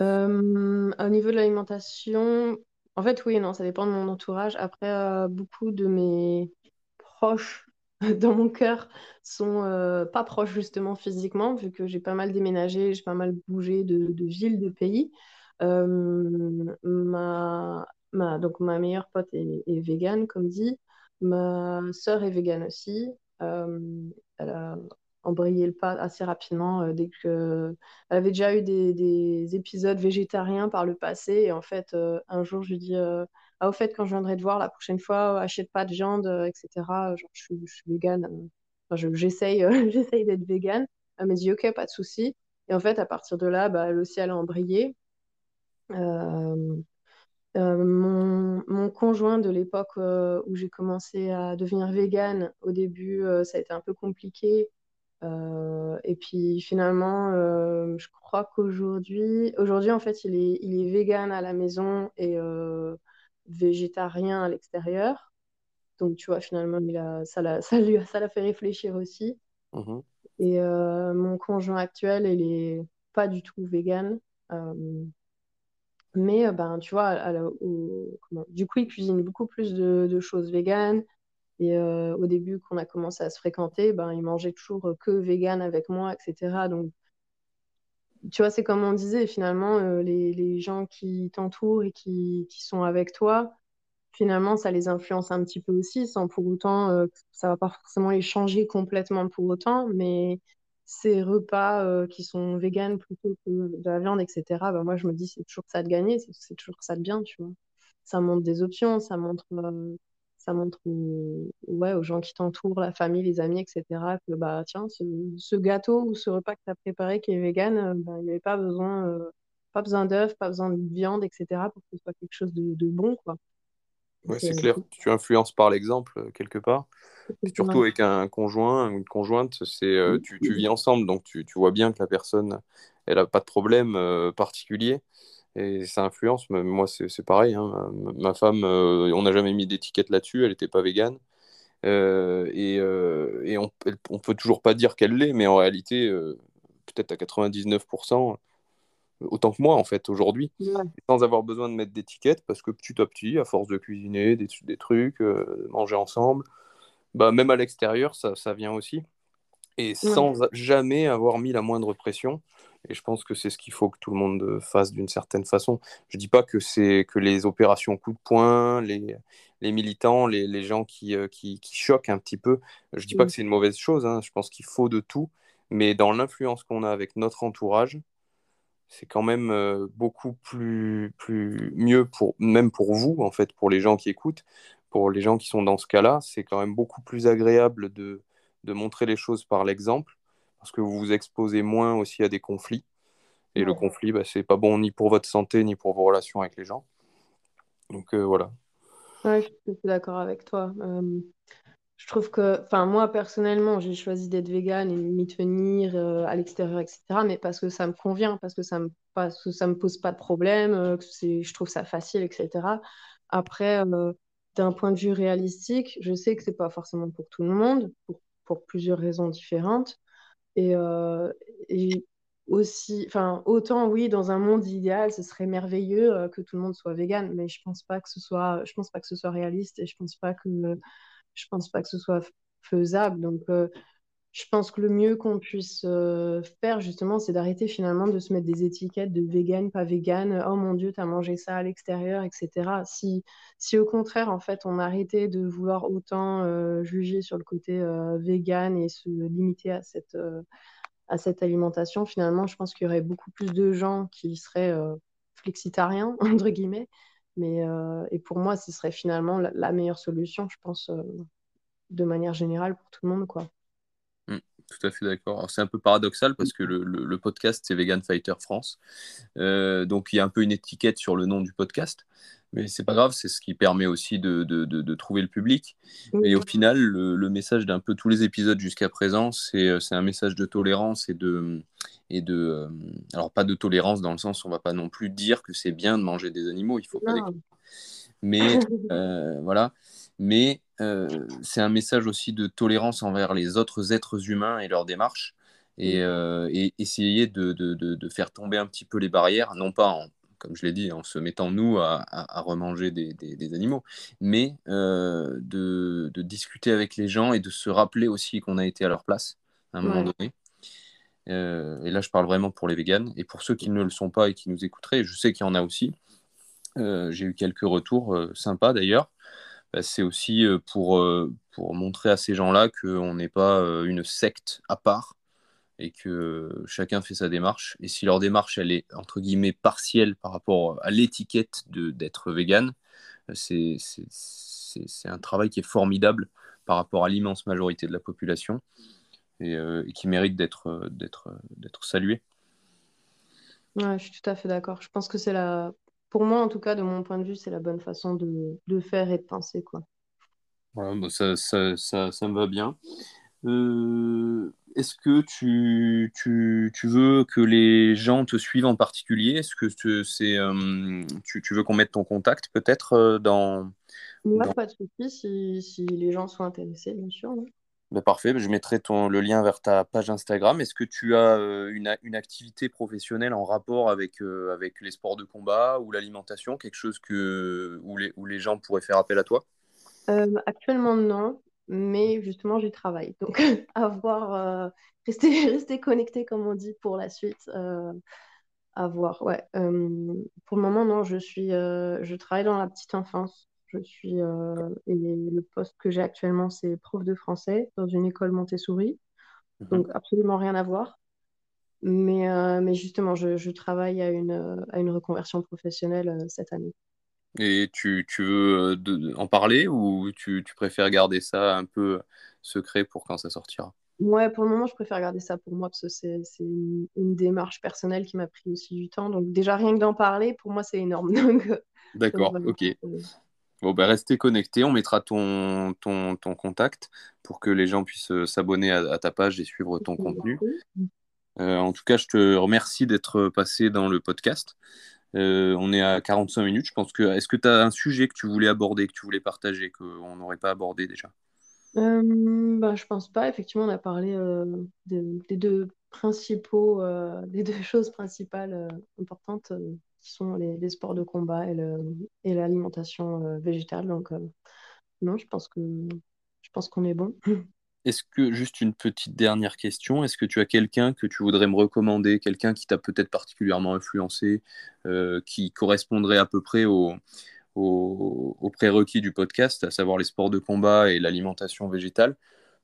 Au niveau de l'alimentation, en fait, oui, non, ça dépend de mon entourage. Après, euh, beaucoup de mes proches dans mon cœur sont euh, pas proches justement physiquement, vu que j'ai pas mal déménagé, j'ai pas mal bougé de, ville, de pays. Euh, ma, donc ma meilleure pote est, est végane, comme dit. Ma sœur est végane aussi. elle a embrayer le pas assez rapidement euh, dès que elle avait déjà eu des, des, épisodes végétariens par le passé et en fait euh, un jour je lui dis euh, ah au fait quand je viendrai te voir la prochaine fois achète pas de viande etc je suis, je végane. J'essaye j'essaye d'être végane. Elle m'a dit ok pas de souci et en fait à partir de là bah, elle aussi elle a embrayé mon, mon, conjoint de l'époque où j'ai commencé à devenir végane, au début, ça a été un peu compliqué et puis finalement, je crois qu'aujourd'hui, aujourd'hui en fait, il est, il est vegan à la maison et végétarien à l'extérieur. Donc tu vois, finalement, il a, ça l'a ça lui, ça fait réfléchir aussi. Mhm. Et mon conjoint actuel, il est pas du tout vegan. Mais ben, tu vois, du coup, il cuisine beaucoup plus de, choses véganes. Et euh, au début, quand on a commencé à se fréquenter, ben, il mangeait toujours euh, que vegan avec moi, etc. Donc, tu vois, c'est comme on disait, finalement, euh, les, les, gens qui t'entourent et qui, qui, sont avec toi, finalement, ça les influence un petit peu aussi, sans pour autant, ça va pas forcément les changer complètement pour autant, mais ces repas qui sont vegan plutôt que de la viande, etc., ben, moi, je me dis, c'est toujours ça de gagner, c'est toujours ça de bien, tu vois. Ça montre des options, ça montre ça montre aux, ouais, aux gens qui t'entourent, la famille, les amis, etc., que bah, tiens, ce, gâteau ou ce repas que tu as préparé qui est vegan, euh, bah, il n'y avait pas besoin, euh, pas besoin d'œufs, pas besoin de viande, etc., pour que ce soit quelque chose de, de bon. Quoi. Ouais, c'est clair. Tu influences par l'exemple euh, quelque part. Surtout avec un conjoint, une conjointe, c'est tu, tu, vis ensemble, donc tu, tu, vois bien que la personne, elle n'a pas de problème particulier et ça influence. Moi, c'est pareil. Hein. Ma femme, euh, on n'a jamais mis d'étiquette là-dessus. Elle n'était pas végane. Euh, et, euh, et on, ne peut toujours pas dire qu'elle l'est, mais en réalité, peut-être à 99%, autant que moi, en fait, aujourd'hui, sans avoir besoin de mettre d'étiquette, parce que petit à petit, à force de cuisiner des, des trucs, manger ensemble, bah, même à l'extérieur, ça, ça, vient aussi. Et sans jamais avoir mis la moindre pression. Et je pense que c'est ce qu'il faut que tout le monde fasse d'une certaine façon. Je ne dis pas que c'est que les opérations coup de poing, les, les militants, les, les gens qui, euh, qui, qui, choquent un petit peu, je ne dis pas que c'est une mauvaise chose. Hein. Je pense qu'il faut de tout. Mais dans l'influence qu'on a avec notre entourage, c'est quand même euh, beaucoup plus, plus mieux pour même pour vous en fait pour les gens qui écoutent pour les gens qui sont dans ce cas-là c'est quand même beaucoup plus agréable de, de montrer les choses par l'exemple parce que vous vous exposez moins aussi à des conflits. Et le conflit, bah, c'est pas bon ni pour votre santé, ni pour vos relations avec les gens. Donc euh, voilà. Ouais, je suis d'accord avec toi. Euh, je trouve que, enfin, moi personnellement, j'ai choisi d'être végane et m'y tenir euh, à l'extérieur, etc. Mais parce que ça me convient, parce que ça me, me pose pas de problème, que je trouve ça facile, etc. Après, d'un point de vue réalistique, je sais que c'est pas forcément pour tout le monde, pour, plusieurs raisons différentes. Euh, et, aussi, enfin, autant oui, dans un monde idéal, ce serait merveilleux euh, que tout le monde soit vegan, mais je pense pas que ce soit, je pense pas que ce soit réaliste et je pense pas que, je pense pas que ce soit faisable. Donc, euh, je pense que le mieux qu'on puisse faire, justement, c'est d'arrêter finalement de se mettre des étiquettes de vegan, pas vegan, oh mon Dieu, tu as mangé ça à l'extérieur, etc. Si, si au contraire, en fait, on arrêtait de vouloir autant juger sur le côté vegan et se limiter à cette, à cette alimentation, finalement, je pense qu'il y aurait beaucoup plus de gens qui seraient flexitariens, entre guillemets. Mais, et pour moi, ce serait finalement la, meilleure solution, je pense, de manière générale pour tout le monde, quoi. Tout à fait d'accord. C'est un peu paradoxal parce que le, le, podcast, c'est Vegan Fighter France. Euh, donc, il y a un peu une étiquette sur le nom du podcast. Mais c'est pas grave, c'est ce qui permet aussi de, de, de, trouver le public. Et au final, le, le message d'un peu tous les épisodes jusqu'à présent, c'est un message de tolérance et de, et de. Euh, alors, pas de tolérance dans le sens où on va pas non plus dire que c'est bien de manger des animaux, il faut pas Mais euh, voilà. Mais euh, c'est un message aussi de tolérance envers les autres êtres humains et leur démarche, et, euh, essayer de, faire tomber un petit peu les barrières, non pas en, comme je l'ai dit, en se mettant nous à, remanger des, animaux, mais euh, de, discuter avec les gens et de se rappeler aussi qu'on a été à leur place à un moment donné. et là, je parle vraiment pour les véganes et pour ceux qui ne le sont pas et qui nous écouteraient. Je sais qu'il y en a aussi. J'ai eu quelques retours sympas d'ailleurs. Bah, c'est aussi euh, pour, euh, pour montrer à ces gens-là qu'on n'est pas euh, une secte à part et que chacun fait sa démarche. Et si leur démarche, elle est entre guillemets partielle par rapport à l'étiquette d'être vegan, c'est un travail qui est formidable par rapport à l'immense majorité de la population et, qui mérite d'être salué. Ouais, je suis tout à fait d'accord. Je pense que c'est la pour moi, en tout cas, de mon point de vue, c'est la bonne façon de, de, faire et de penser. Quoi. Voilà, bah, ça, ça, ça, ça, me va bien. Euh, est-ce que tu, tu, tu, veux que les gens te suivent en particulier? Est-ce que c'est, euh, tu, tu, veux qu'on mette ton contact peut-être euh, dans... Moi, dans... pas de souci, si, si, les gens sont intéressés, bien sûr. Ben parfait, je mettrai ton, le lien vers ta page Instagram. Est-ce que tu as euh, une, une, activité professionnelle en rapport avec, avec les sports de combat ou l'alimentation, quelque chose que, où, les, où les gens pourraient faire appel à toi? Actuellement, non, mais justement, j'y travaille. Donc, à voir, rester, rester connecté, comme on dit, pour la suite. à voir, ouais. pour le moment, non, je, suis, je travaille dans la petite enfance. Je suis, euh, et le poste que j'ai actuellement, c'est prof de français dans une école Montessori. Mhm. Donc, absolument rien à voir. Mais, euh, mais justement, je, je, travaille à une, à une reconversion professionnelle euh, cette année. Et tu, tu veux en parler ou tu, tu, préfères garder ça un peu secret pour quand ça sortira? Ouais, pour le moment, je préfère garder ça pour moi parce que c'est une, une, démarche personnelle qui m'a pris aussi du temps. Donc, déjà, rien que d'en parler, pour moi, c'est énorme. D'accord, ok. Bon, bah, restez connectés, on mettra ton, ton, ton, contact pour que les gens puissent euh, s'abonner à, ta page et suivre ton contenu. Euh, en tout cas, je te remercie d'être passé dans le podcast. Euh, on est à 45 minutes. Je pense que. Est-ce que tu as un sujet que tu voulais aborder, que tu voulais partager, qu'on n'aurait pas abordé déjà? Euh, bah, Je pense pas. Effectivement, on a parlé des, des, deux principaux, des deux choses principales importantes qui sont les, sports de combat et l'alimentation euh, végétale. Donc, euh, non, je pense que je pense qu'on est bon. Est-ce que, juste une petite dernière question, est-ce que tu as quelqu'un que tu voudrais me recommander, quelqu'un qui t'a peut-être particulièrement influencé, euh, qui correspondrait à peu près au, au, prérequis du podcast, à savoir les sports de combat et l'alimentation végétale,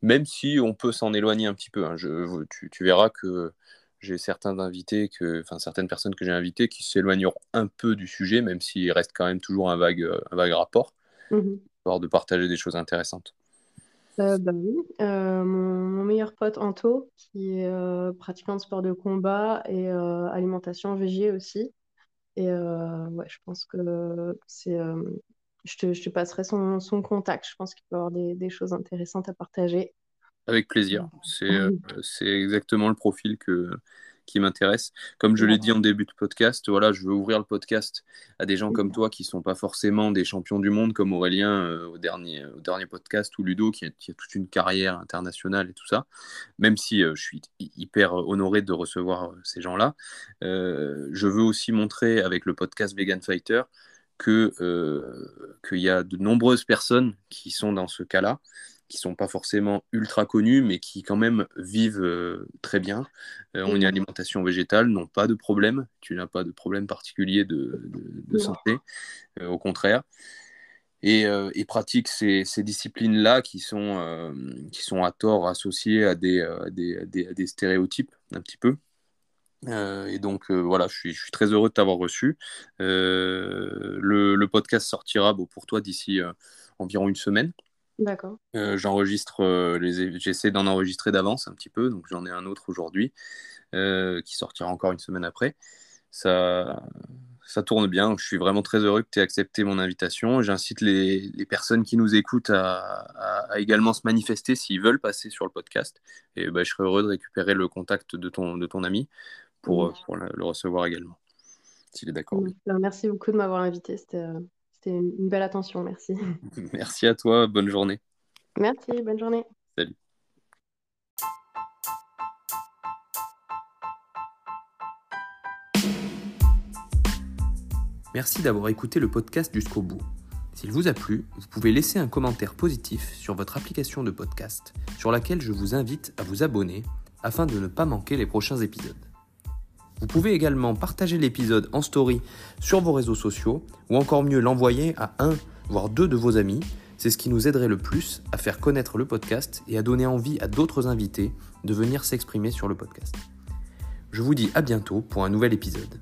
même si on peut s'en éloigner un petit peu. Hein. Je, tu, tu, verras que j'ai certains invités, que, enfin certaines personnes que j'ai invitées qui s'éloigneront un peu du sujet, même s'il reste quand même toujours un vague, un vague rapport, mmh. de partager des choses intéressantes. Euh, bah oui. Euh, mon, meilleur pote Anto, qui est euh, pratiquant de sport de combat et euh, alimentation végé aussi. Et ouais, je pense que c'est. Je te, je, te, passerai son, son, contact. Je pense qu'il peut avoir des, des, choses intéressantes à partager. Avec plaisir. C'est exactement le profil que, qui m'intéresse. Comme je l'ai dit en début de podcast, voilà, je veux ouvrir le podcast à des gens comme toi qui ne sont pas forcément des champions du monde, comme Aurélien euh, au, dernier, au dernier podcast, ou Ludo qui a, qui a, toute une carrière internationale et tout ça. Même si euh, je suis hyper honoré de recevoir ces gens-là, je veux aussi montrer avec le podcast Vegan Fighter que qu'il y a de nombreuses personnes qui sont dans ce cas-là qui sont pas forcément ultra connus, mais qui quand même vivent euh, très bien. Euh, on est mhm. alimentation végétale, n'ont pas de problème. Tu n'as pas de problème particulier de, de, santé, euh, au contraire. Et, et pratiquent ces, ces disciplines-là qui, sont qui sont à tort associées à des, à des, à des, stéréotypes, un petit peu. et donc voilà, je suis, je suis, très heureux de t'avoir reçu. Le, le, podcast sortira bon, pour toi d'ici environ une semaine. D'accord. Euh, j'enregistre, euh, les... j'essaie d'en enregistrer d'avance un petit peu, donc j'en ai un autre aujourd'hui euh, qui sortira encore une semaine après. Ça, ça tourne bien, je suis vraiment très heureux que tu aies accepté mon invitation. J'incite les... les, personnes qui nous écoutent à, à, également se manifester s'ils veulent passer sur le podcast. Et bah, je serais heureux de récupérer le contact de ton, de ton ami pour, pour le recevoir également, s'il est d'accord. Merci beaucoup de m'avoir invité, c'était c'était une belle attention, merci. Merci à toi, bonne journée. Merci, bonne journée. Salut. Merci d'avoir écouté le podcast jusqu'au bout. S'il vous a plu, vous pouvez laisser un commentaire positif sur votre application de podcast, sur laquelle je vous invite à vous abonner afin de ne pas manquer les prochains épisodes. Vous pouvez également partager l'épisode en story sur vos réseaux sociaux ou encore mieux l'envoyer à un voire deux de vos amis. C'est ce qui nous aiderait le plus à faire connaître le podcast et à donner envie à d'autres invités de venir s'exprimer sur le podcast. Je vous dis à bientôt pour un nouvel épisode.